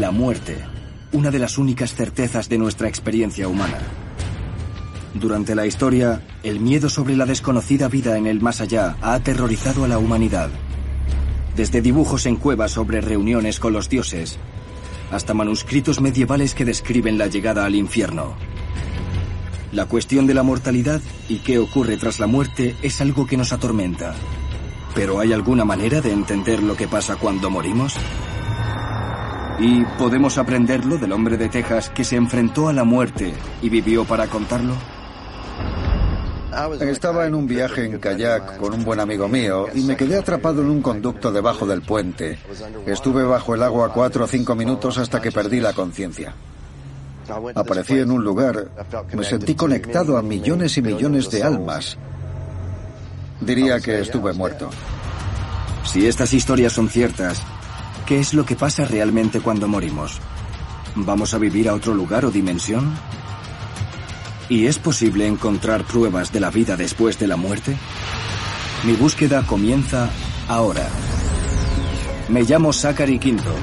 La muerte, una de las únicas certezas de nuestra experiencia humana. Durante la historia, el miedo sobre la desconocida vida en el más allá ha aterrorizado a la humanidad. Desde dibujos en cuevas sobre reuniones con los dioses, hasta manuscritos medievales que describen la llegada al infierno. La cuestión de la mortalidad y qué ocurre tras la muerte es algo que nos atormenta. ¿Pero hay alguna manera de entender lo que pasa cuando morimos? ¿Y podemos aprenderlo del hombre de Texas que se enfrentó a la muerte y vivió para contarlo? Estaba en un viaje en kayak con un buen amigo mío y me quedé atrapado en un conducto debajo del puente. Estuve bajo el agua cuatro o cinco minutos hasta que perdí la conciencia. Aparecí en un lugar, me sentí conectado a millones y millones de almas. Diría que estuve muerto. Si estas historias son ciertas, ¿qué es lo que pasa realmente cuando morimos? ¿Vamos a vivir a otro lugar o dimensión? ¿Y es posible encontrar pruebas de la vida después de la muerte? Mi búsqueda comienza ahora. Me llamo Zachary Quinto.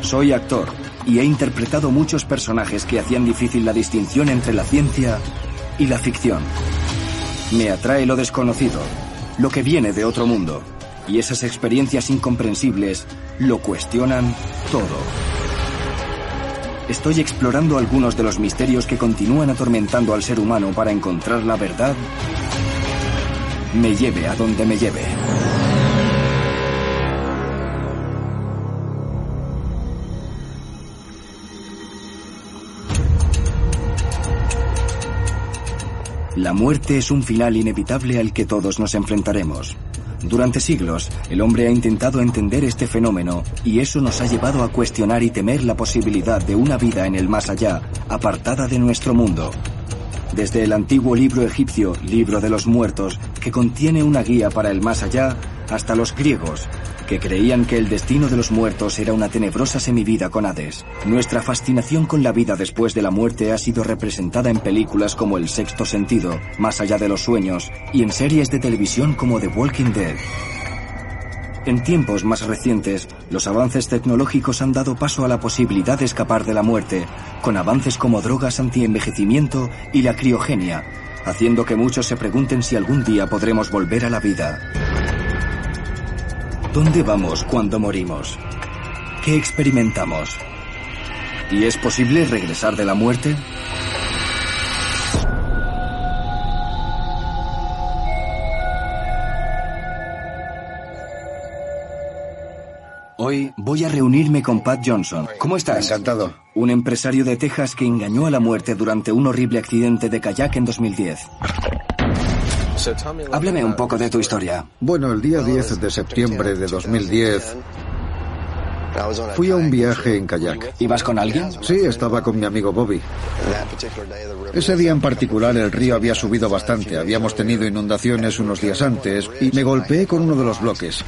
Soy actor y he interpretado muchos personajes que hacían difícil la distinción entre la ciencia y la ficción. Me atrae lo desconocido, lo que viene de otro mundo, y esas experiencias incomprensibles lo cuestionan todo. Estoy explorando algunos de los misterios que continúan atormentando al ser humano para encontrar la verdad. Me lleve a donde me lleve. La muerte es un final inevitable al que todos nos enfrentaremos. Durante siglos, el hombre ha intentado entender este fenómeno y eso nos ha llevado a cuestionar y temer la posibilidad de una vida en el más allá, apartada de nuestro mundo. Desde el antiguo libro egipcio, Libro de los Muertos, que contiene una guía para el más allá, hasta los griegos, que creían que el destino de los muertos era una tenebrosa semivida con Hades. Nuestra fascinación con la vida después de la muerte ha sido representada en películas como El Sexto Sentido, Más allá de los sueños, y en series de televisión como The Walking Dead. En tiempos más recientes, los avances tecnológicos han dado paso a la posibilidad de escapar de la muerte, con avances como drogas antienvejecimiento y la criogenia, haciendo que muchos se pregunten si algún día podremos volver a la vida. ¿Dónde vamos cuando morimos? ¿Qué experimentamos? ¿Y es posible regresar de la muerte? Hoy voy a reunirme con Pat Johnson. ¿Cómo estás? Encantado. Un empresario de Texas que engañó a la muerte durante un horrible accidente de kayak en 2010. Háblame un poco de tu historia. Bueno, el día 10 de septiembre de 2010 fui a un viaje en kayak. ¿Ibas con alguien? Sí, estaba con mi amigo Bobby. Ese día en particular el río había subido bastante. Habíamos tenido inundaciones unos días antes y me golpeé con uno de los bloques.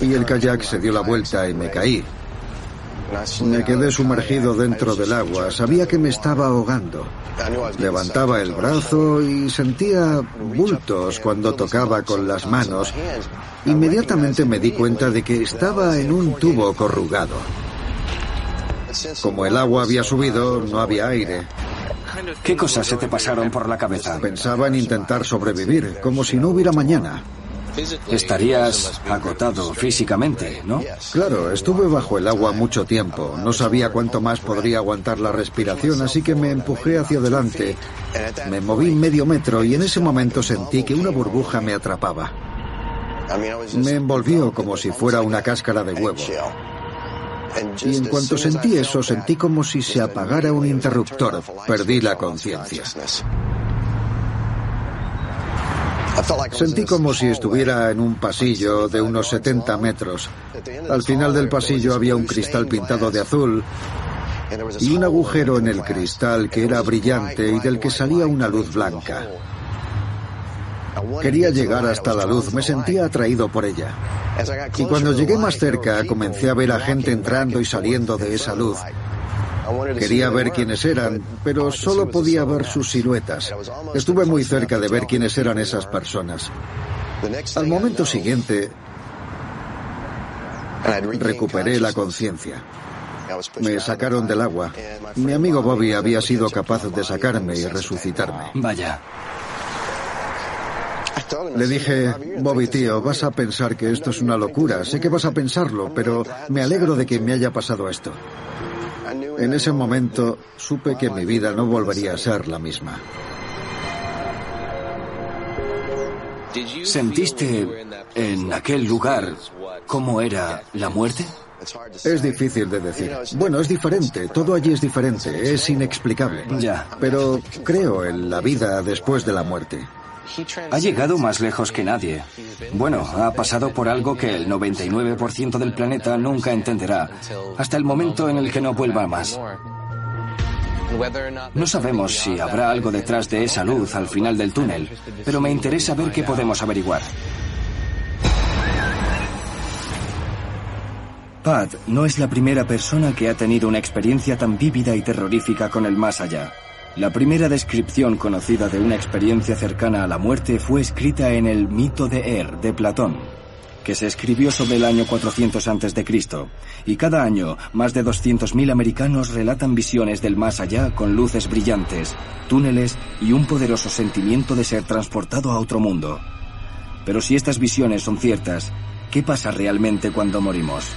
Y el kayak se dio la vuelta y me caí. Me quedé sumergido dentro del agua. Sabía que me estaba ahogando. Levantaba el brazo y sentía bultos cuando tocaba con las manos. Inmediatamente me di cuenta de que estaba en un tubo corrugado. Como el agua había subido, no había aire. ¿Qué cosas se te pasaron por la cabeza? Pensaba en intentar sobrevivir, como si no hubiera mañana. Estarías agotado físicamente, ¿no? Claro, estuve bajo el agua mucho tiempo. No sabía cuánto más podría aguantar la respiración, así que me empujé hacia adelante. Me moví medio metro y en ese momento sentí que una burbuja me atrapaba. Me envolvió como si fuera una cáscara de huevo. Y en cuanto sentí eso, sentí como si se apagara un interruptor. Perdí la conciencia. Sentí como si estuviera en un pasillo de unos 70 metros. Al final del pasillo había un cristal pintado de azul y un agujero en el cristal que era brillante y del que salía una luz blanca. Quería llegar hasta la luz, me sentía atraído por ella. Y cuando llegué más cerca comencé a ver a gente entrando y saliendo de esa luz. Quería ver quiénes eran, pero solo podía ver sus siluetas. Estuve muy cerca de ver quiénes eran esas personas. Al momento siguiente, Recuperé la conciencia. Me sacaron del agua. Mi amigo Bobby había sido capaz de sacarme y resucitarme. Vaya. Le dije, Bobby tío, vas a pensar que esto es una locura. Sé que vas a pensarlo, pero me alegro de que me haya pasado esto. En ese momento supe que mi vida no volvería a ser la misma. ¿Sentiste en aquel lugar cómo era la muerte? Es difícil de decir. Bueno, es diferente. Todo allí es diferente. Es inexplicable. Ya. Pero creo en la vida después de la muerte. Ha llegado más lejos que nadie. Bueno, ha pasado por algo que el 99% del planeta nunca entenderá, hasta el momento en el que no vuelva más. No sabemos si habrá algo detrás de esa luz al final del túnel, pero me interesa ver qué podemos averiguar. Pat no es la primera persona que ha tenido una experiencia tan vívida y terrorífica con el más allá. La primera descripción conocida de una experiencia cercana a la muerte fue escrita en el Mito de Er de Platón, que se escribió sobre el año 400 a.C. Y cada año, más de 200.000 americanos relatan visiones del más allá con luces brillantes, túneles y un poderoso sentimiento de ser transportado a otro mundo. Pero si estas visiones son ciertas, ¿qué pasa realmente cuando morimos?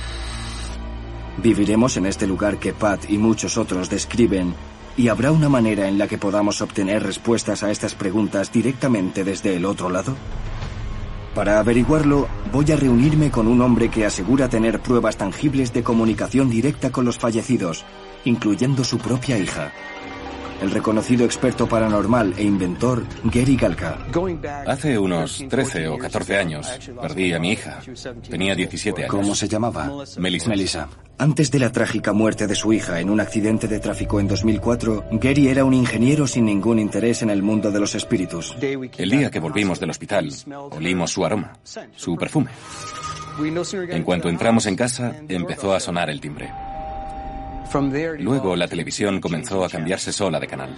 ¿Viviremos en este lugar que Pat y muchos otros describen ¿Y habrá una manera en la que podamos obtener respuestas a estas preguntas directamente desde el otro lado? Para averiguarlo, voy a reunirme con un hombre que asegura tener pruebas tangibles de comunicación directa con los fallecidos, incluyendo su propia hija el reconocido experto paranormal e inventor Gary Galka. Hace unos 13 o 14 años perdí a mi hija. Tenía 17 años. ¿Cómo se llamaba? Melissa. Melissa. Antes de la trágica muerte de su hija en un accidente de tráfico en 2004, Gary era un ingeniero sin ningún interés en el mundo de los espíritus. El día que volvimos del hospital, olimos su aroma, su perfume. En cuanto entramos en casa, empezó a sonar el timbre. Luego la televisión comenzó a cambiarse sola de canal.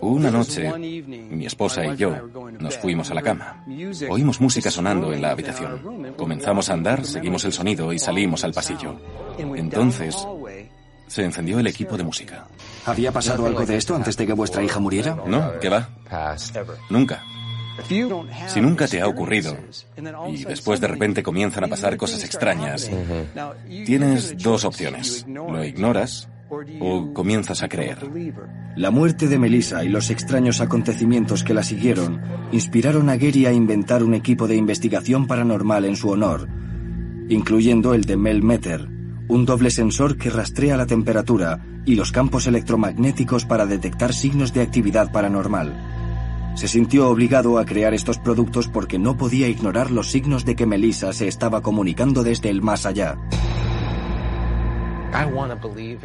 Una noche, mi esposa y yo nos fuimos a la cama. Oímos música sonando en la habitación. Comenzamos a andar, seguimos el sonido y salimos al pasillo. Entonces, se encendió el equipo de música. ¿Había pasado algo de esto antes de que vuestra hija muriera? No, ¿qué va? Nunca. Si nunca te ha ocurrido y después de repente comienzan a pasar cosas extrañas, tienes dos opciones. Lo ignoras o comienzas a creer. La muerte de Melissa y los extraños acontecimientos que la siguieron inspiraron a Gary a inventar un equipo de investigación paranormal en su honor, incluyendo el de Mel Meter, un doble sensor que rastrea la temperatura y los campos electromagnéticos para detectar signos de actividad paranormal. Se sintió obligado a crear estos productos porque no podía ignorar los signos de que Melissa se estaba comunicando desde el más allá.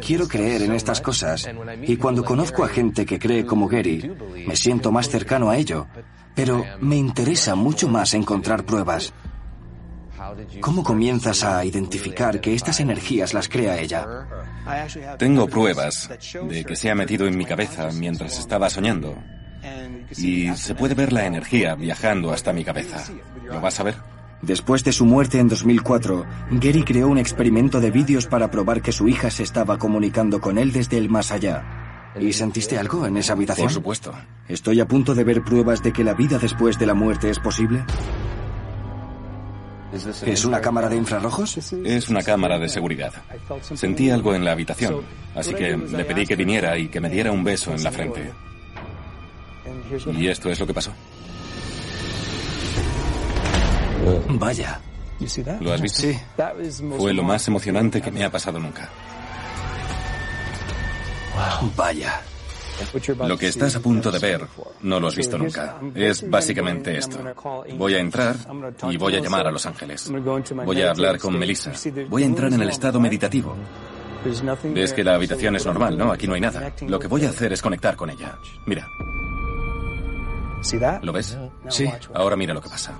Quiero creer en estas cosas y cuando conozco a gente que cree como Gary, me siento más cercano a ello, pero me interesa mucho más encontrar pruebas. ¿Cómo comienzas a identificar que estas energías las crea ella? Tengo pruebas de que se ha metido en mi cabeza mientras estaba soñando y se puede ver la energía viajando hasta mi cabeza. ¿Lo vas a ver? Después de su muerte en 2004, Gary creó un experimento de vídeos para probar que su hija se estaba comunicando con él desde el más allá. ¿Y sentiste algo en esa habitación? Por supuesto. ¿Estoy a punto de ver pruebas de que la vida después de la muerte es posible? ¿Es una cámara de infrarrojos? Es una cámara de seguridad. Sentí algo en la habitación, así que le pedí que viniera y que me diera un beso en la frente. Y esto es lo que pasó. Vaya. ¿Lo has visto? Sí. Fue lo más emocionante que me ha pasado nunca. Vaya. Lo que estás a punto de ver no lo has visto nunca. Es básicamente esto. Voy a entrar y voy a llamar a Los Ángeles. Voy a hablar con Melissa. Voy a entrar en el estado meditativo. Ves que la habitación es normal, ¿no? Aquí no hay nada. Lo que voy a hacer es conectar con ella. Mira. ¿Lo ves? Sí. Ahora mira lo que pasa.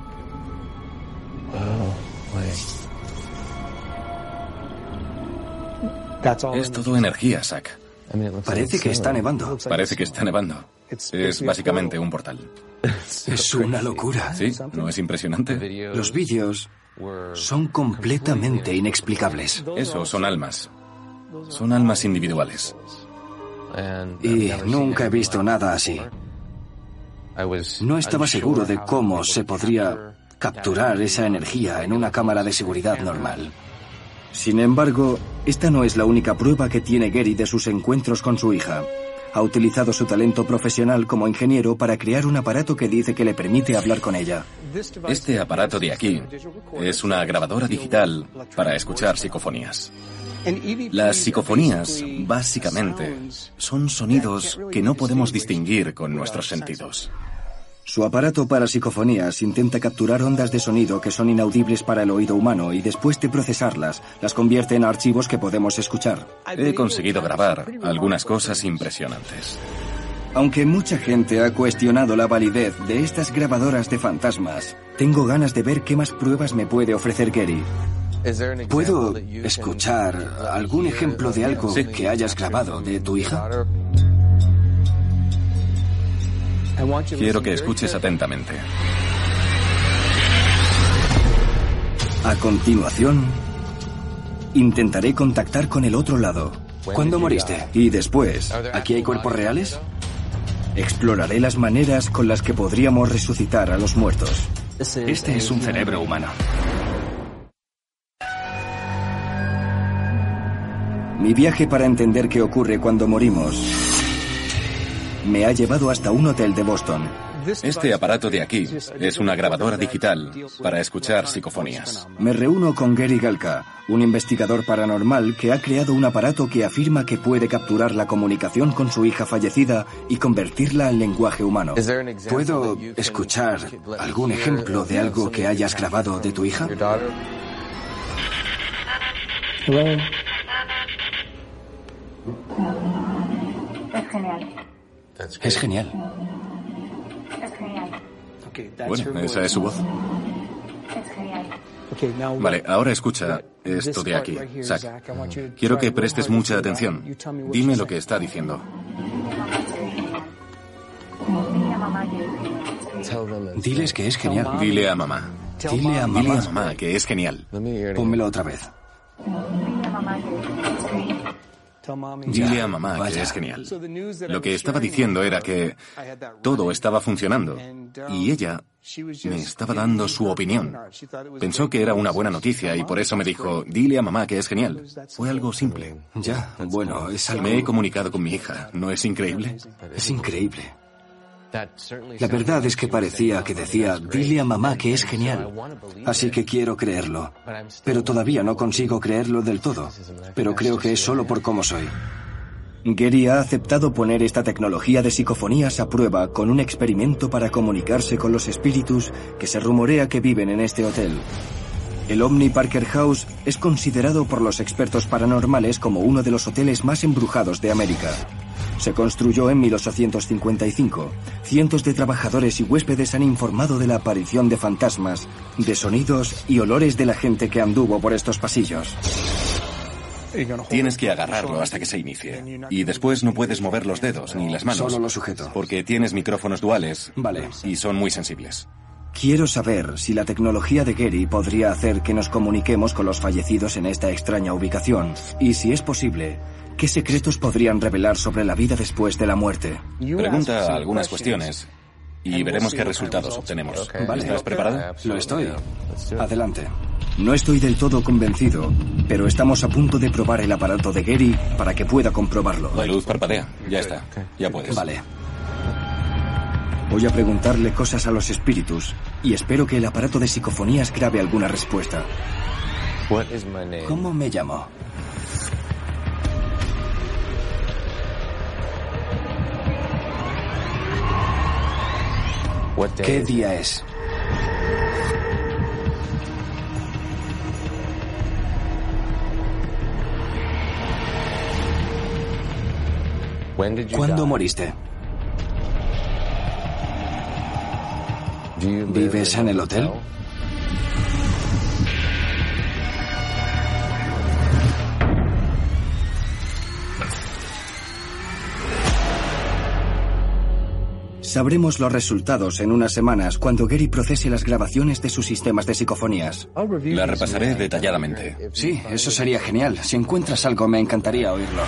Es todo energía, Zack. Parece que está nevando. Parece que está nevando. Es básicamente un portal. Es una locura. ¿Sí? ¿No es impresionante? Los vídeos son completamente inexplicables. Eso son almas. Son almas individuales. Y nunca he visto nada así. No estaba seguro de cómo se podría capturar esa energía en una cámara de seguridad normal. Sin embargo, esta no es la única prueba que tiene Gary de sus encuentros con su hija. Ha utilizado su talento profesional como ingeniero para crear un aparato que dice que le permite hablar con ella. Este aparato de aquí es una grabadora digital para escuchar psicofonías. Las psicofonías, básicamente, son sonidos que no podemos distinguir con nuestros sentidos. Su aparato para psicofonías intenta capturar ondas de sonido que son inaudibles para el oído humano y después de procesarlas, las convierte en archivos que podemos escuchar. He conseguido grabar algunas cosas impresionantes. Aunque mucha gente ha cuestionado la validez de estas grabadoras de fantasmas, tengo ganas de ver qué más pruebas me puede ofrecer Gary. ¿Puedo escuchar algún ejemplo de algo que hayas grabado de tu hija? Quiero que escuches atentamente. A continuación, intentaré contactar con el otro lado. ¿Cuándo moriste? Y después, ¿aquí hay cuerpos reales? Exploraré las maneras con las que podríamos resucitar a los muertos. Este es un cerebro humano. Mi viaje para entender qué ocurre cuando morimos me ha llevado hasta un hotel de Boston. Este aparato de aquí es una grabadora digital para escuchar psicofonías. Me reúno con Gary Galka, un investigador paranormal que ha creado un aparato que afirma que puede capturar la comunicación con su hija fallecida y convertirla al lenguaje humano. ¿Puedo escuchar algún ejemplo de algo que hayas grabado de tu hija? Es genial. Es genial. Bueno, esa es su voz. Es genial. Vale, ahora escucha esto de aquí, Zach. Quiero que prestes mucha atención. Dime lo que está diciendo. Diles que es genial. Dile a mamá. Dile a Dile mamá. a mamá que es genial. Pónmelo otra vez. Dile a mamá que es genial. Lo que estaba diciendo era que todo estaba funcionando y ella me estaba dando su opinión. Pensó que era una buena noticia y por eso me dijo, dile a mamá que es genial. Fue algo simple. Ya, bueno, es algo... Me he comunicado con mi hija. ¿No es increíble? Es increíble. La verdad es que parecía que decía, dile a mamá que es genial. Así que quiero creerlo. Pero todavía no consigo creerlo del todo. Pero creo que es solo por cómo soy. Gary ha aceptado poner esta tecnología de psicofonías a prueba con un experimento para comunicarse con los espíritus que se rumorea que viven en este hotel. El Omni Parker House es considerado por los expertos paranormales como uno de los hoteles más embrujados de América. Se construyó en 1855. Cientos de trabajadores y huéspedes han informado de la aparición de fantasmas, de sonidos y olores de la gente que anduvo por estos pasillos. Tienes que agarrarlo hasta que se inicie. Y después no puedes mover los dedos ni las manos. Solo lo sujeto. Porque tienes micrófonos duales. Vale. Y son muy sensibles. Quiero saber si la tecnología de Gary podría hacer que nos comuniquemos con los fallecidos en esta extraña ubicación. Y si es posible, ¿qué secretos podrían revelar sobre la vida después de la muerte? Pregunta algunas cuestiones y veremos qué resultados obtenemos. Vale. ¿Estás preparado? Lo estoy. Adelante. No estoy del todo convencido, pero estamos a punto de probar el aparato de Gary para que pueda comprobarlo. La luz parpadea. Ya está. Ya puedes. Vale. Voy a preguntarle cosas a los espíritus y espero que el aparato de psicofonías grabe alguna respuesta. ¿Cómo me llamo? ¿Qué día es? ¿Cuándo moriste? ¿Vives en el hotel? Sabremos los resultados en unas semanas cuando Gary procese las grabaciones de sus sistemas de psicofonías. La repasaré detalladamente. Sí, eso sería genial. Si encuentras algo, me encantaría oírlo.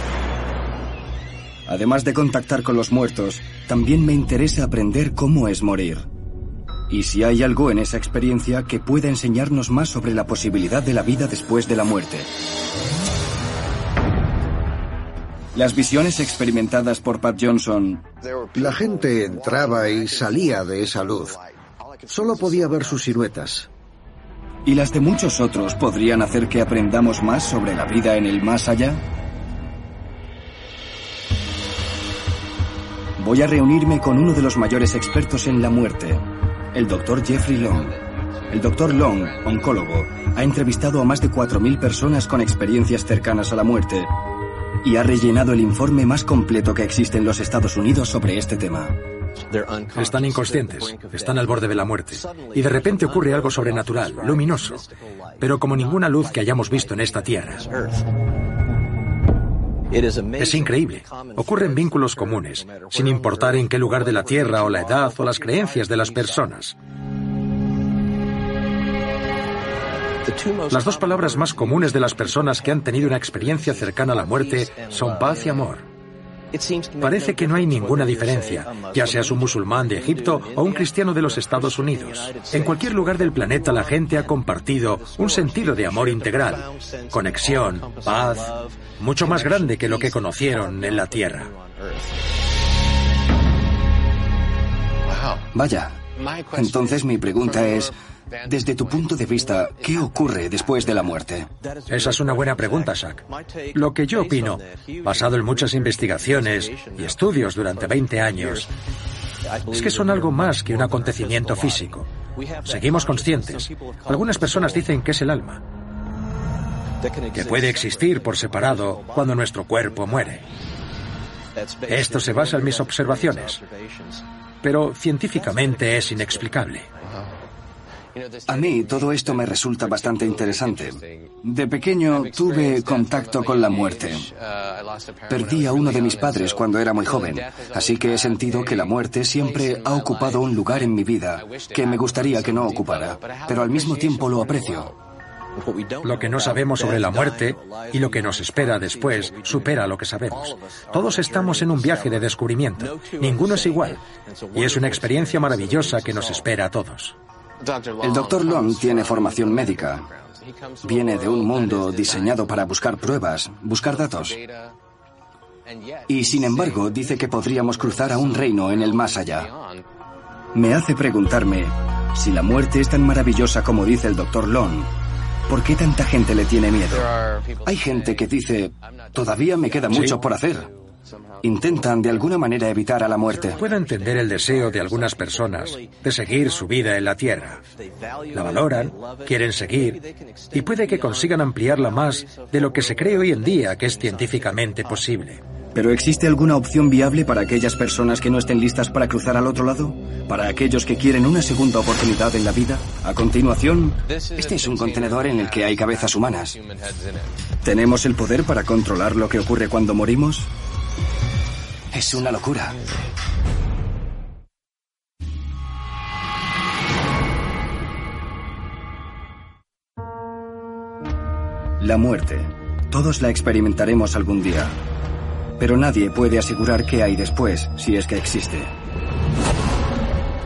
Además de contactar con los muertos, también me interesa aprender cómo es morir. Y si hay algo en esa experiencia que pueda enseñarnos más sobre la posibilidad de la vida después de la muerte. Las visiones experimentadas por Pat Johnson. La gente entraba y salía de esa luz. Solo podía ver sus siluetas. Y las de muchos otros podrían hacer que aprendamos más sobre la vida en el más allá. Voy a reunirme con uno de los mayores expertos en la muerte, el doctor Jeffrey Long. El doctor Long, oncólogo, ha entrevistado a más de 4.000 personas con experiencias cercanas a la muerte y ha rellenado el informe más completo que existe en los Estados Unidos sobre este tema. Están inconscientes, están al borde de la muerte. Y de repente ocurre algo sobrenatural, luminoso, pero como ninguna luz que hayamos visto en esta tierra. Es increíble. Ocurren vínculos comunes, sin importar en qué lugar de la Tierra o la edad o las creencias de las personas. Las dos palabras más comunes de las personas que han tenido una experiencia cercana a la muerte son paz y amor. Parece que no hay ninguna diferencia, ya seas un musulmán de Egipto o un cristiano de los Estados Unidos. En cualquier lugar del planeta la gente ha compartido un sentido de amor integral, conexión, paz, mucho más grande que lo que conocieron en la Tierra. Vaya. Entonces mi pregunta es, desde tu punto de vista, ¿qué ocurre después de la muerte? Esa es una buena pregunta, Shaq. Lo que yo opino, basado en muchas investigaciones y estudios durante 20 años, es que son algo más que un acontecimiento físico. Seguimos conscientes. Algunas personas dicen que es el alma, que puede existir por separado cuando nuestro cuerpo muere. Esto se basa en mis observaciones, pero científicamente es inexplicable. A mí todo esto me resulta bastante interesante. De pequeño tuve contacto con la muerte. Perdí a uno de mis padres cuando era muy joven, así que he sentido que la muerte siempre ha ocupado un lugar en mi vida que me gustaría que no ocupara, pero al mismo tiempo lo aprecio. Lo que no sabemos sobre la muerte y lo que nos espera después supera lo que sabemos. Todos estamos en un viaje de descubrimiento. Ninguno es igual. Y es una experiencia maravillosa que nos espera a todos. El doctor Long tiene formación médica. Viene de un mundo diseñado para buscar pruebas, buscar datos. Y sin embargo dice que podríamos cruzar a un reino en el más allá. Me hace preguntarme, si la muerte es tan maravillosa como dice el doctor Long, ¿por qué tanta gente le tiene miedo? Hay gente que dice, todavía me queda mucho por hacer. Intentan de alguna manera evitar a la muerte. Puedo entender el deseo de algunas personas de seguir su vida en la Tierra. La valoran, quieren seguir y puede que consigan ampliarla más de lo que se cree hoy en día que es científicamente posible. ¿Pero existe alguna opción viable para aquellas personas que no estén listas para cruzar al otro lado? ¿Para aquellos que quieren una segunda oportunidad en la vida? A continuación, este es un contenedor en el que hay cabezas humanas. ¿Tenemos el poder para controlar lo que ocurre cuando morimos? Es una locura. La muerte. Todos la experimentaremos algún día. Pero nadie puede asegurar qué hay después, si es que existe.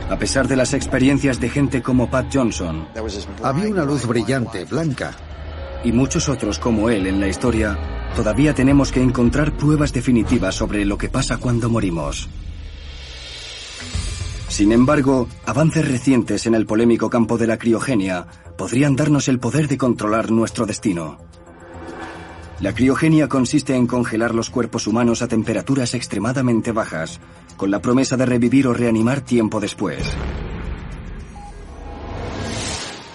A pesar de las experiencias de gente como Pat Johnson. Había una luz brillante, blanca. Y muchos otros como él en la historia, todavía tenemos que encontrar pruebas definitivas sobre lo que pasa cuando morimos. Sin embargo, avances recientes en el polémico campo de la criogenia podrían darnos el poder de controlar nuestro destino. La criogenia consiste en congelar los cuerpos humanos a temperaturas extremadamente bajas, con la promesa de revivir o reanimar tiempo después.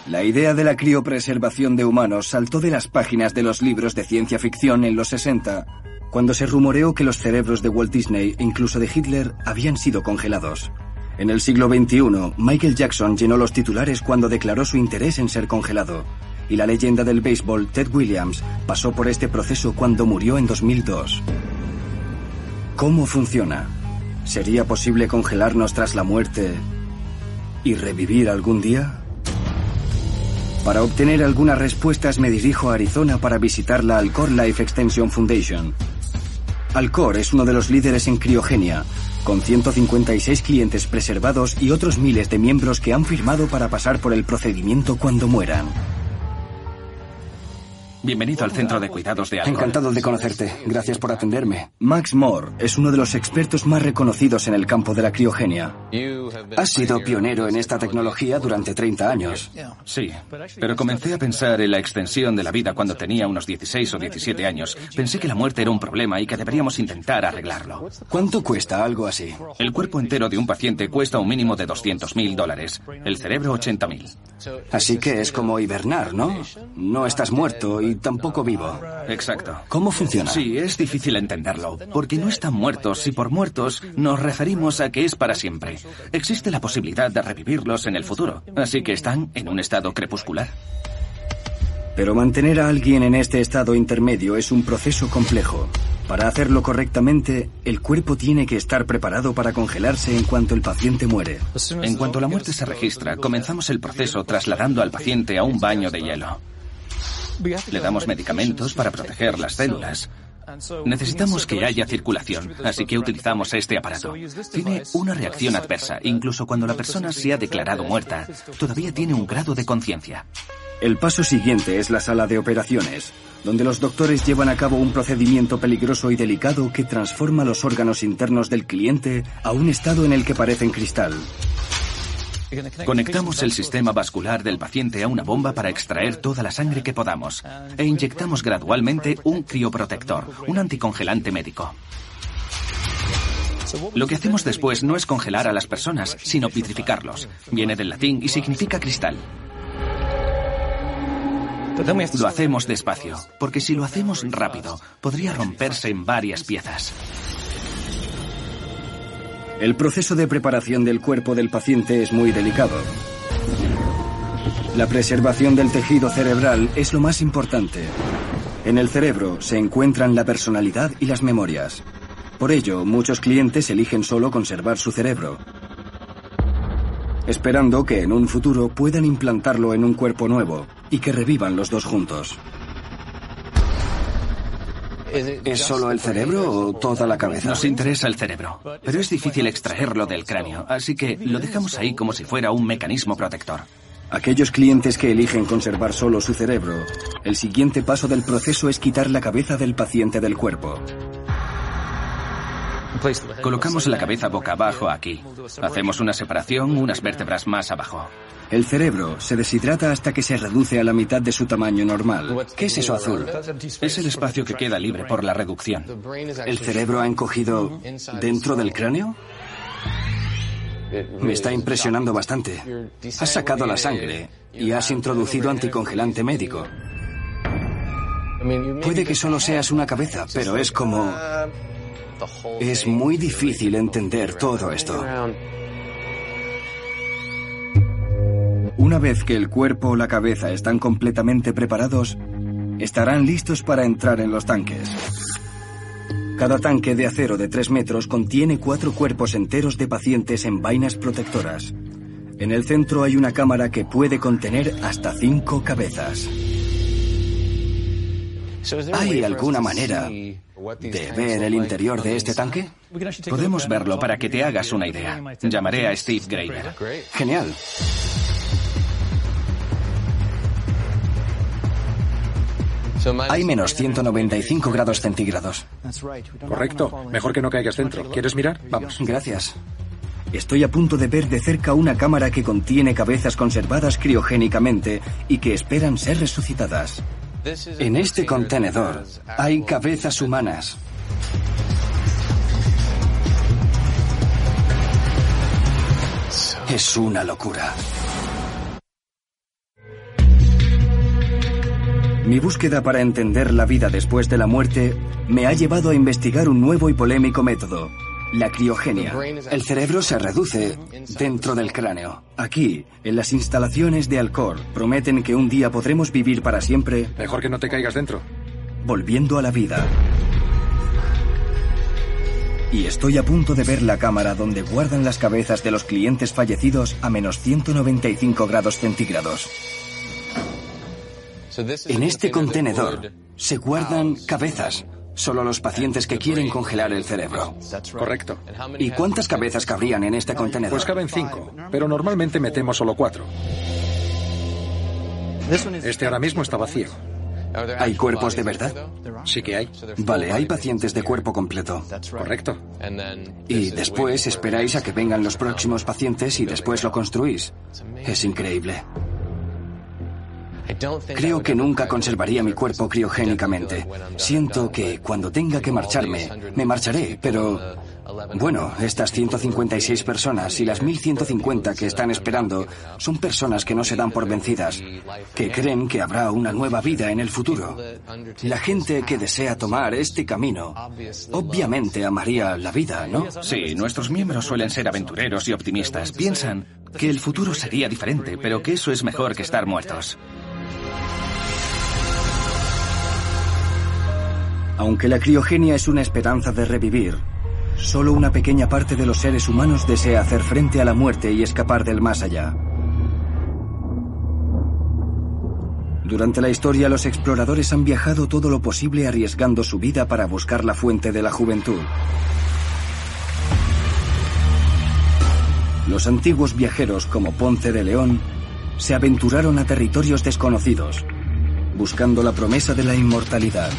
La idea de la criopreservación de humanos saltó de las páginas de los libros de ciencia ficción en los 60, cuando se rumoreó que los cerebros de Walt Disney, incluso de Hitler, habían sido congelados. En el siglo XXI, Michael Jackson llenó los titulares cuando declaró su interés en ser congelado, y la leyenda del béisbol Ted Williams pasó por este proceso cuando murió en 2002. ¿Cómo funciona? ¿Sería posible congelarnos tras la muerte y revivir algún día? Para obtener algunas respuestas me dirijo a Arizona para visitar la Alcor Life Extension Foundation. Alcor es uno de los líderes en criogenia, con 156 clientes preservados y otros miles de miembros que han firmado para pasar por el procedimiento cuando mueran. Bienvenido al Centro de Cuidados de Alcor. Encantado de conocerte. Gracias por atenderme. Max Moore es uno de los expertos más reconocidos en el campo de la criogenia. Has sido pionero en esta tecnología durante 30 años. Sí, pero comencé a pensar en la extensión de la vida cuando tenía unos 16 o 17 años. Pensé que la muerte era un problema y que deberíamos intentar arreglarlo. ¿Cuánto cuesta algo así? El cuerpo entero de un paciente cuesta un mínimo de 200 mil dólares. El cerebro 80 mil. Así que es como hibernar, ¿no? No estás muerto y tampoco vivo. Exacto. ¿Cómo funciona? Sí, es difícil entenderlo, porque no están muertos y por muertos nos referimos a que es para siempre. Existe la posibilidad de revivirlos en el futuro, así que están en un estado crepuscular. Pero mantener a alguien en este estado intermedio es un proceso complejo. Para hacerlo correctamente, el cuerpo tiene que estar preparado para congelarse en cuanto el paciente muere. En cuanto la muerte se registra, comenzamos el proceso trasladando al paciente a un baño de hielo. Le damos medicamentos para proteger las células. Necesitamos que haya circulación, así que utilizamos este aparato. Tiene una reacción adversa, incluso cuando la persona se ha declarado muerta, todavía tiene un grado de conciencia. El paso siguiente es la sala de operaciones, donde los doctores llevan a cabo un procedimiento peligroso y delicado que transforma los órganos internos del cliente a un estado en el que parecen cristal. Conectamos el sistema vascular del paciente a una bomba para extraer toda la sangre que podamos e inyectamos gradualmente un crioprotector, un anticongelante médico. Lo que hacemos después no es congelar a las personas, sino vitrificarlos. Viene del latín y significa cristal. Lo hacemos despacio, porque si lo hacemos rápido, podría romperse en varias piezas. El proceso de preparación del cuerpo del paciente es muy delicado. La preservación del tejido cerebral es lo más importante. En el cerebro se encuentran la personalidad y las memorias. Por ello, muchos clientes eligen solo conservar su cerebro, esperando que en un futuro puedan implantarlo en un cuerpo nuevo y que revivan los dos juntos. ¿Es solo el cerebro o toda la cabeza? Nos interesa el cerebro, pero es difícil extraerlo del cráneo, así que lo dejamos ahí como si fuera un mecanismo protector. Aquellos clientes que eligen conservar solo su cerebro, el siguiente paso del proceso es quitar la cabeza del paciente del cuerpo. Colocamos la cabeza boca abajo aquí. Hacemos una separación unas vértebras más abajo. El cerebro se deshidrata hasta que se reduce a la mitad de su tamaño normal. ¿Qué es eso azul? Es el espacio que queda libre por la reducción. ¿El cerebro ha encogido dentro del cráneo? Me está impresionando bastante. Has sacado la sangre y has introducido anticongelante médico. Puede que solo seas una cabeza, pero es como... Es muy difícil entender todo esto. Una vez que el cuerpo o la cabeza están completamente preparados, estarán listos para entrar en los tanques. Cada tanque de acero de 3 metros contiene cuatro cuerpos enteros de pacientes en vainas protectoras. En el centro hay una cámara que puede contener hasta cinco cabezas. ¿Hay alguna manera de ver el interior de este tanque? Podemos verlo para que te hagas una idea. Llamaré a Steve Grader. Genial. Hay menos 195 grados centígrados. Correcto. Mejor que no caigas dentro. ¿Quieres mirar? Vamos. Gracias. Estoy a punto de ver de cerca una cámara que contiene cabezas conservadas criogénicamente y que esperan ser resucitadas. En este contenedor hay cabezas humanas. Es una locura. Mi búsqueda para entender la vida después de la muerte me ha llevado a investigar un nuevo y polémico método, la criogenia. El cerebro se reduce dentro del cráneo. Aquí, en las instalaciones de Alcor, prometen que un día podremos vivir para siempre. Mejor que no te caigas dentro. Volviendo a la vida. Y estoy a punto de ver la cámara donde guardan las cabezas de los clientes fallecidos a menos 195 grados centígrados. En este contenedor se guardan cabezas. Solo los pacientes que quieren congelar el cerebro. Correcto. ¿Y cuántas cabezas cabrían en este contenedor? Pues caben cinco, pero normalmente metemos solo cuatro. Este ahora mismo está vacío. ¿Hay cuerpos de verdad? Sí que hay. Vale, hay pacientes de cuerpo completo. Correcto. Y después esperáis a que vengan los próximos pacientes y después lo construís. Es increíble. Creo que nunca conservaría mi cuerpo criogénicamente. Siento que cuando tenga que marcharme, me marcharé, pero... Bueno, estas 156 personas y las 1150 que están esperando son personas que no se dan por vencidas, que creen que habrá una nueva vida en el futuro. La gente que desea tomar este camino, obviamente amaría la vida, ¿no? Sí, nuestros miembros suelen ser aventureros y optimistas. Piensan que el futuro sería diferente, pero que eso es mejor que estar muertos. Aunque la criogenia es una esperanza de revivir, solo una pequeña parte de los seres humanos desea hacer frente a la muerte y escapar del más allá. Durante la historia los exploradores han viajado todo lo posible arriesgando su vida para buscar la fuente de la juventud. Los antiguos viajeros como Ponce de León se aventuraron a territorios desconocidos, buscando la promesa de la inmortalidad.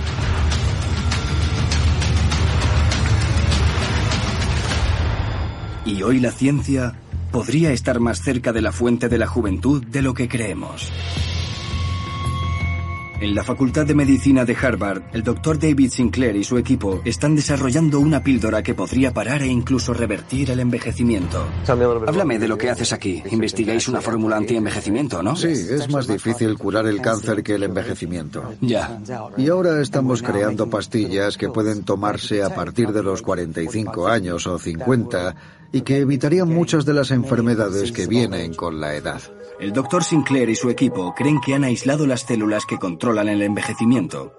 Y hoy la ciencia podría estar más cerca de la fuente de la juventud de lo que creemos. En la Facultad de Medicina de Harvard, el doctor David Sinclair y su equipo están desarrollando una píldora que podría parar e incluso revertir el envejecimiento. Háblame de lo que haces aquí. Investigáis una fórmula anti-envejecimiento, ¿no? Sí, es más difícil curar el cáncer que el envejecimiento. Ya. Y ahora estamos creando pastillas que pueden tomarse a partir de los 45 años o 50 y que evitarían muchas de las enfermedades que vienen con la edad. El doctor Sinclair y su equipo creen que han aislado las células que controlan el envejecimiento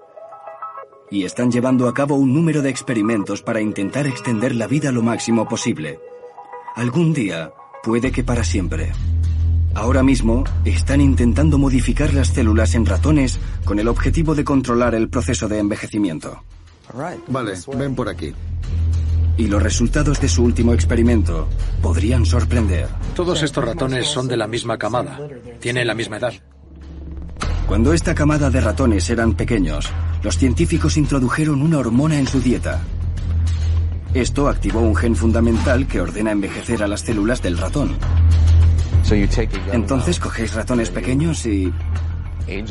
y están llevando a cabo un número de experimentos para intentar extender la vida lo máximo posible. Algún día, puede que para siempre. Ahora mismo, están intentando modificar las células en ratones con el objetivo de controlar el proceso de envejecimiento. Vale, ven por aquí y los resultados de su último experimento podrían sorprender. Todos estos ratones son de la misma camada, tienen la misma edad. Cuando esta camada de ratones eran pequeños, los científicos introdujeron una hormona en su dieta. Esto activó un gen fundamental que ordena envejecer a las células del ratón. Entonces cogéis ratones pequeños y...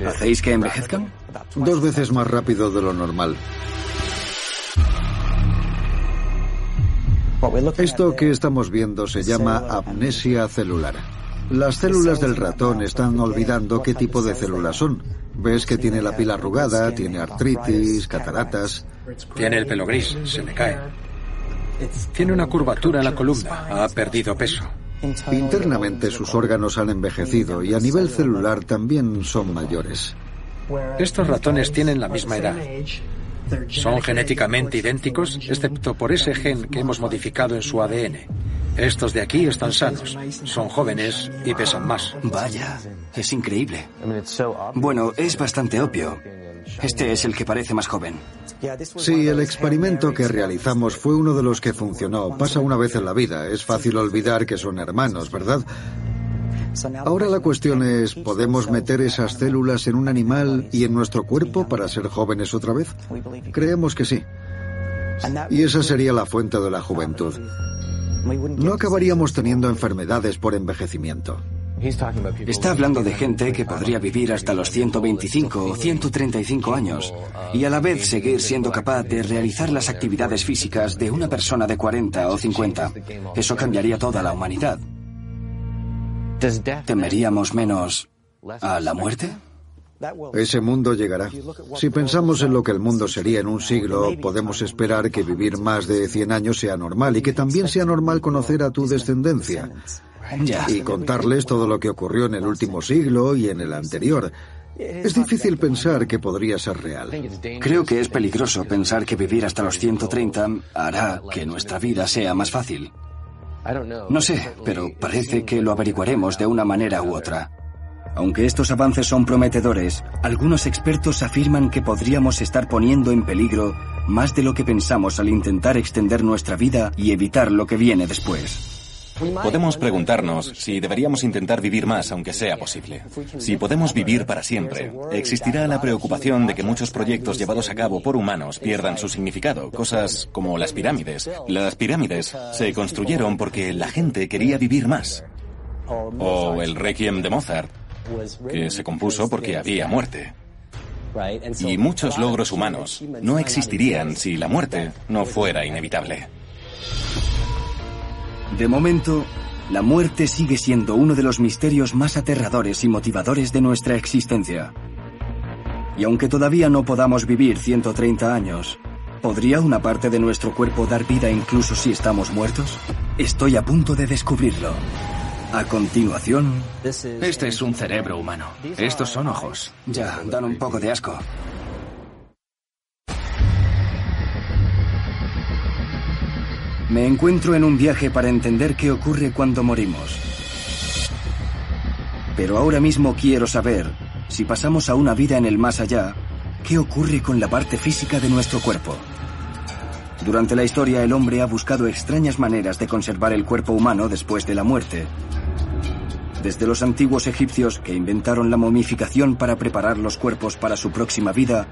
¿Hacéis que envejezcan? Dos veces más rápido de lo normal. Esto que estamos viendo se llama amnesia celular. Las células del ratón están olvidando qué tipo de células son. Ves que tiene la pila arrugada, tiene artritis, cataratas. Tiene el pelo gris, se le cae. Tiene una curvatura en la columna, ha perdido peso. Internamente sus órganos han envejecido y a nivel celular también son mayores. Estos ratones tienen la misma edad. Son genéticamente idénticos, excepto por ese gen que hemos modificado en su ADN. Estos de aquí están sanos, son jóvenes y pesan más. Vaya, es increíble. Bueno, es bastante obvio. Este es el que parece más joven. Sí, el experimento que realizamos fue uno de los que funcionó. Pasa una vez en la vida. Es fácil olvidar que son hermanos, ¿verdad? Ahora la cuestión es, ¿podemos meter esas células en un animal y en nuestro cuerpo para ser jóvenes otra vez? Creemos que sí. Y esa sería la fuente de la juventud. No acabaríamos teniendo enfermedades por envejecimiento. Está hablando de gente que podría vivir hasta los 125 o 135 años y a la vez seguir siendo capaz de realizar las actividades físicas de una persona de 40 o 50. Eso cambiaría toda la humanidad. ¿Temeríamos menos a la muerte? Ese mundo llegará. Si pensamos en lo que el mundo sería en un siglo, podemos esperar que vivir más de 100 años sea normal y que también sea normal conocer a tu descendencia. Y contarles todo lo que ocurrió en el último siglo y en el anterior. Es difícil pensar que podría ser real. Creo que es peligroso pensar que vivir hasta los 130 hará que nuestra vida sea más fácil. No sé, pero parece que lo averiguaremos de una manera u otra. Aunque estos avances son prometedores, algunos expertos afirman que podríamos estar poniendo en peligro más de lo que pensamos al intentar extender nuestra vida y evitar lo que viene después. Podemos preguntarnos si deberíamos intentar vivir más aunque sea posible. Si podemos vivir para siempre, existirá la preocupación de que muchos proyectos llevados a cabo por humanos pierdan su significado, cosas como las pirámides. Las pirámides se construyeron porque la gente quería vivir más. O el Requiem de Mozart, que se compuso porque había muerte. Y muchos logros humanos no existirían si la muerte no fuera inevitable. De momento, la muerte sigue siendo uno de los misterios más aterradores y motivadores de nuestra existencia. Y aunque todavía no podamos vivir 130 años, ¿podría una parte de nuestro cuerpo dar vida incluso si estamos muertos? Estoy a punto de descubrirlo. A continuación... Este es un cerebro humano. Estos son ojos. Ya, dan un poco de asco. Me encuentro en un viaje para entender qué ocurre cuando morimos. Pero ahora mismo quiero saber, si pasamos a una vida en el más allá, qué ocurre con la parte física de nuestro cuerpo. Durante la historia el hombre ha buscado extrañas maneras de conservar el cuerpo humano después de la muerte. Desde los antiguos egipcios que inventaron la momificación para preparar los cuerpos para su próxima vida,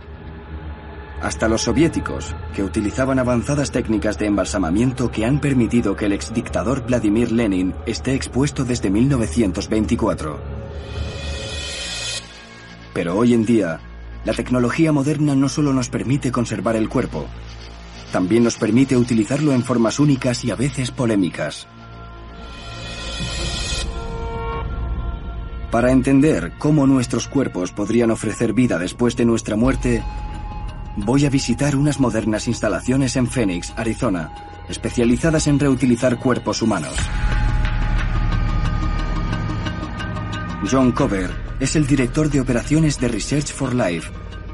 hasta los soviéticos, que utilizaban avanzadas técnicas de embalsamamiento que han permitido que el exdictador Vladimir Lenin esté expuesto desde 1924. Pero hoy en día, la tecnología moderna no solo nos permite conservar el cuerpo, también nos permite utilizarlo en formas únicas y a veces polémicas. Para entender cómo nuestros cuerpos podrían ofrecer vida después de nuestra muerte, voy a visitar unas modernas instalaciones en Phoenix, Arizona, especializadas en reutilizar cuerpos humanos. John Cover es el director de operaciones de Research for Life,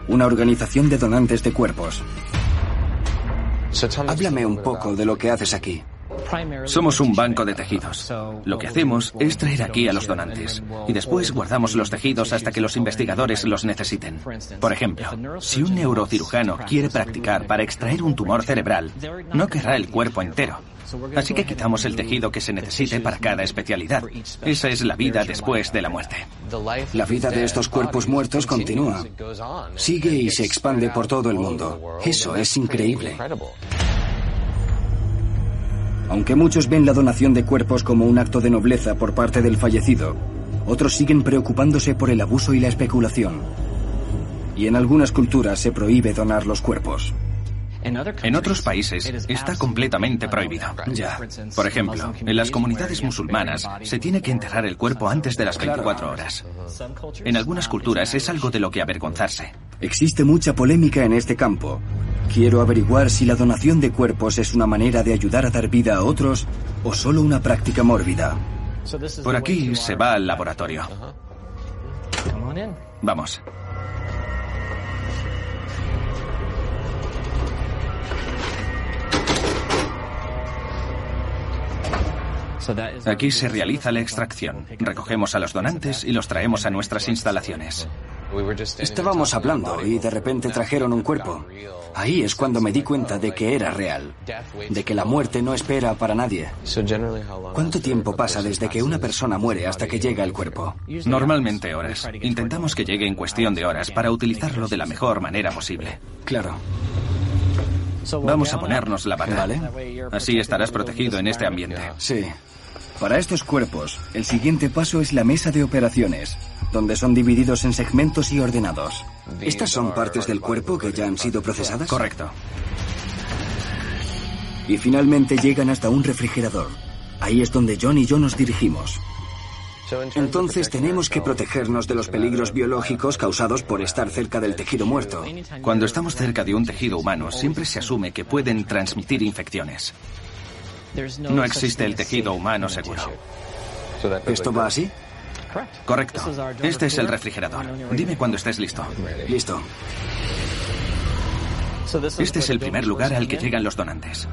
una organización de donantes de cuerpos. Háblame un poco de lo que haces aquí. Somos un banco de tejidos. Lo que hacemos es traer aquí a los donantes y después guardamos los tejidos hasta que los investigadores los necesiten. Por ejemplo, si un neurocirujano quiere practicar para extraer un tumor cerebral, no querrá el cuerpo entero. Así que quitamos el tejido que se necesite para cada especialidad. Esa es la vida después de la muerte. La vida de estos cuerpos muertos continúa. Sigue y se expande por todo el mundo. Eso es increíble. Aunque muchos ven la donación de cuerpos como un acto de nobleza por parte del fallecido, otros siguen preocupándose por el abuso y la especulación. Y en algunas culturas se prohíbe donar los cuerpos. En otros países está completamente prohibido. Ya. Por ejemplo, en las comunidades musulmanas se tiene que enterrar el cuerpo antes de las 24 horas. En algunas culturas es algo de lo que avergonzarse. Existe mucha polémica en este campo. Quiero averiguar si la donación de cuerpos es una manera de ayudar a dar vida a otros o solo una práctica mórbida. Por aquí se va al laboratorio. Vamos. Aquí se realiza la extracción. Recogemos a los donantes y los traemos a nuestras instalaciones. Estábamos hablando y de repente trajeron un cuerpo. Ahí es cuando me di cuenta de que era real, de que la muerte no espera para nadie. ¿Cuánto tiempo pasa desde que una persona muere hasta que llega el cuerpo? Normalmente horas. Intentamos que llegue en cuestión de horas para utilizarlo de la mejor manera posible. Claro. Vamos a ponernos la bata. Así estarás protegido en este ambiente. Sí. Para estos cuerpos, el siguiente paso es la mesa de operaciones, donde son divididos en segmentos y ordenados. ¿Estas son partes del cuerpo que ya han sido procesadas? Correcto. Y finalmente llegan hasta un refrigerador. Ahí es donde John y yo nos dirigimos. Entonces tenemos que protegernos de los peligros biológicos causados por estar cerca del tejido muerto. Cuando estamos cerca de un tejido humano, siempre se asume que pueden transmitir infecciones. No existe el tejido humano seguro. ¿Esto va así? Correcto. Este es el refrigerador. Dime cuando estés listo. Listo. Este es el primer lugar al que llegan los donantes.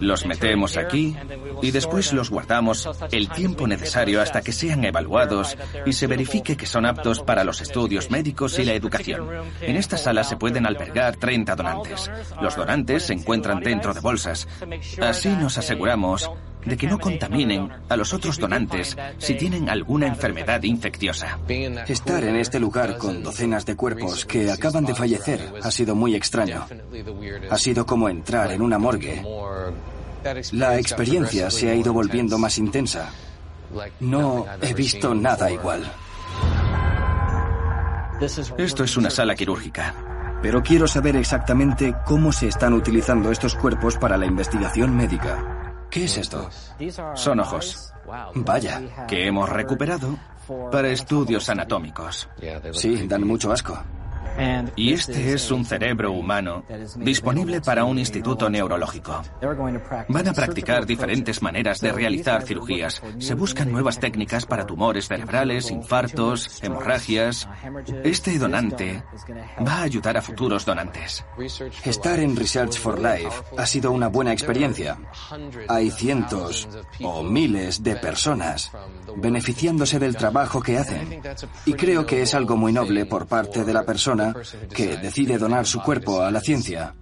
Los metemos aquí y después los guardamos el tiempo necesario hasta que sean evaluados y se verifique que son aptos para los estudios médicos y la educación. En esta sala se pueden albergar 30 donantes. Los donantes se encuentran dentro de bolsas. Así nos aseguramos de que no contaminen a los otros donantes si tienen alguna enfermedad infecciosa. Estar en este lugar con docenas de cuerpos que acaban de fallecer ha sido muy extraño. Ha sido como entrar en una morgue. La experiencia se ha ido volviendo más intensa. No he visto nada igual. Esto es una sala quirúrgica. Pero quiero saber exactamente cómo se están utilizando estos cuerpos para la investigación médica. ¿Qué es esto? Son ojos. Vaya. Que hemos recuperado para estudios anatómicos. Sí, dan mucho asco. Y este es un cerebro humano disponible para un instituto neurológico. Van a practicar diferentes maneras de realizar cirugías. Se buscan nuevas técnicas para tumores cerebrales, infartos, hemorragias. Este donante va a ayudar a futuros donantes. Estar en Research for Life ha sido una buena experiencia. Hay cientos o miles de personas beneficiándose del trabajo que hacen. Y creo que es algo muy noble por parte de la persona que decide donar su cuerpo a la ciencia.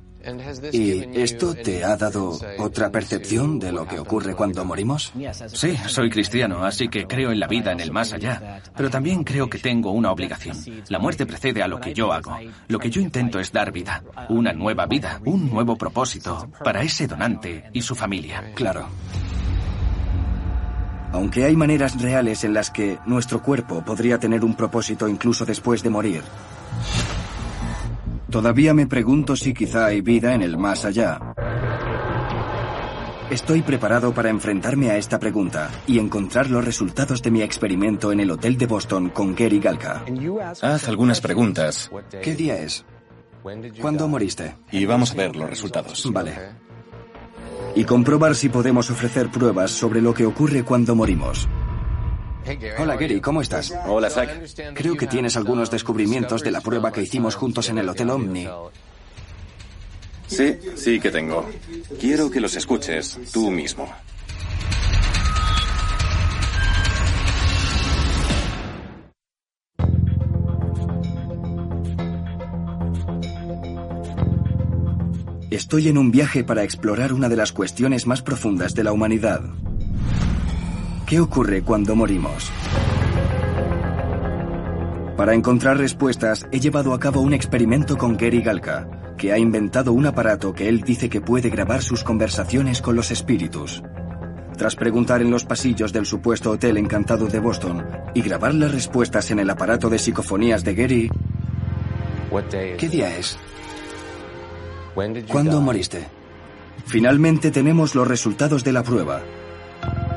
¿Y esto te ha dado otra percepción de lo que ocurre cuando morimos? Sí, soy cristiano, así que creo en la vida en el más allá. Pero también creo que tengo una obligación. La muerte precede a lo que yo hago. Lo que yo intento es dar vida, una nueva vida, un nuevo propósito para ese donante y su familia. Claro. Aunque hay maneras reales en las que nuestro cuerpo podría tener un propósito incluso después de morir, todavía me pregunto si quizá hay vida en el más allá. Estoy preparado para enfrentarme a esta pregunta y encontrar los resultados de mi experimento en el hotel de Boston con Gary Galka. Haz algunas preguntas ¿Qué día es? ¿Cuándo moriste? y vamos a ver los resultados. Vale. Y comprobar si podemos ofrecer pruebas sobre lo que ocurre cuando morimos. Hola Gary, ¿cómo estás? Hola, Zach. Creo que tienes algunos descubrimientos de la prueba que hicimos juntos en el Hotel Omni. Sí, sí que tengo. Quiero que los escuches tú mismo. Estoy en un viaje para explorar una de las cuestiones más profundas de la humanidad. ¿Qué ocurre cuando morimos? Para encontrar respuestas, he llevado a cabo un experimento con Gary Galka, que ha inventado un aparato que él dice que puede grabar sus conversaciones con los espíritus. Tras preguntar en los pasillos del supuesto hotel encantado de Boston y grabar las respuestas en el aparato de psicofonías de Gary, ¿qué día es? ¿Cuándo moriste? Finalmente tenemos los resultados de la prueba.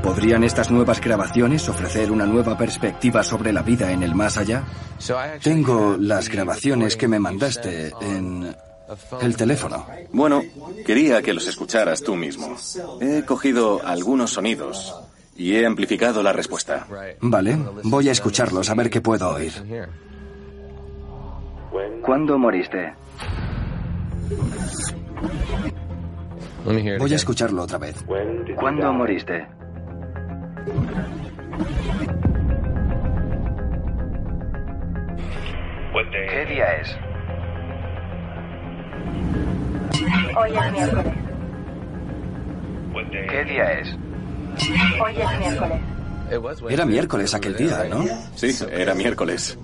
¿Podrían estas nuevas grabaciones ofrecer una nueva perspectiva sobre la vida en el más allá? Tengo las grabaciones que me mandaste en el teléfono. Bueno, quería que los escucharas tú mismo. He cogido algunos sonidos y he amplificado la respuesta. Vale, voy a escucharlos a ver qué puedo oír. ¿Cuándo moriste? Voy a escucharlo otra vez. ¿Cuándo moriste? ¿Qué día es? Hoy es miércoles. ¿Qué día es? Hoy es miércoles. Era miércoles aquel día, ¿no? Sí, era miércoles.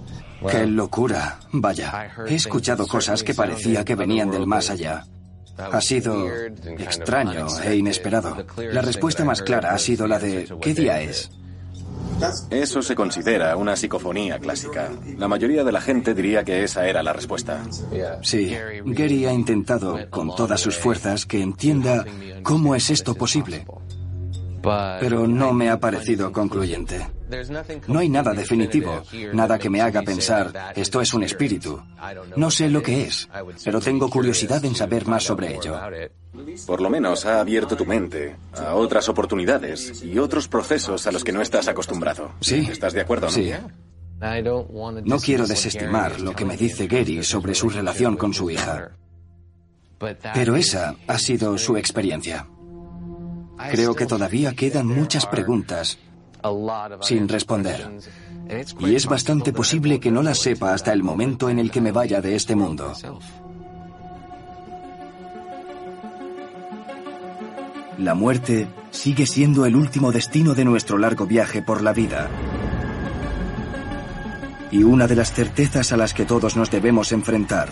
Qué locura. Vaya, he escuchado cosas que parecía que venían del más allá. Ha sido extraño e inesperado. La respuesta más clara ha sido la de ¿qué día es? Eso se considera una psicofonía clásica. La mayoría de la gente diría que esa era la respuesta. Sí, Gary ha intentado con todas sus fuerzas que entienda cómo es esto posible, pero no me ha parecido concluyente. No hay nada definitivo, nada que me haga pensar, esto es un espíritu. No sé lo que es, pero tengo curiosidad en saber más sobre ello. Por lo menos ha abierto tu mente a otras oportunidades y otros procesos a los que no estás acostumbrado. Sí. ¿Estás de acuerdo? Sí. No quiero desestimar lo que me dice Gary sobre su relación con su hija. Pero esa ha sido su experiencia. Creo que todavía quedan muchas preguntas sin responder. Y es bastante posible que no las sepa hasta el momento en el que me vaya de este mundo. La muerte sigue siendo el último destino de nuestro largo viaje por la vida. Y una de las certezas a las que todos nos debemos enfrentar.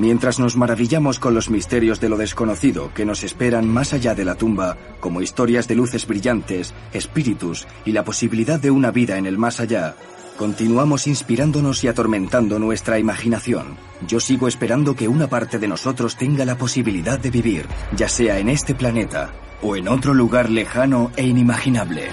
Mientras nos maravillamos con los misterios de lo desconocido que nos esperan más allá de la tumba, como historias de luces brillantes, espíritus y la posibilidad de una vida en el más allá, continuamos inspirándonos y atormentando nuestra imaginación. Yo sigo esperando que una parte de nosotros tenga la posibilidad de vivir, ya sea en este planeta o en otro lugar lejano e inimaginable.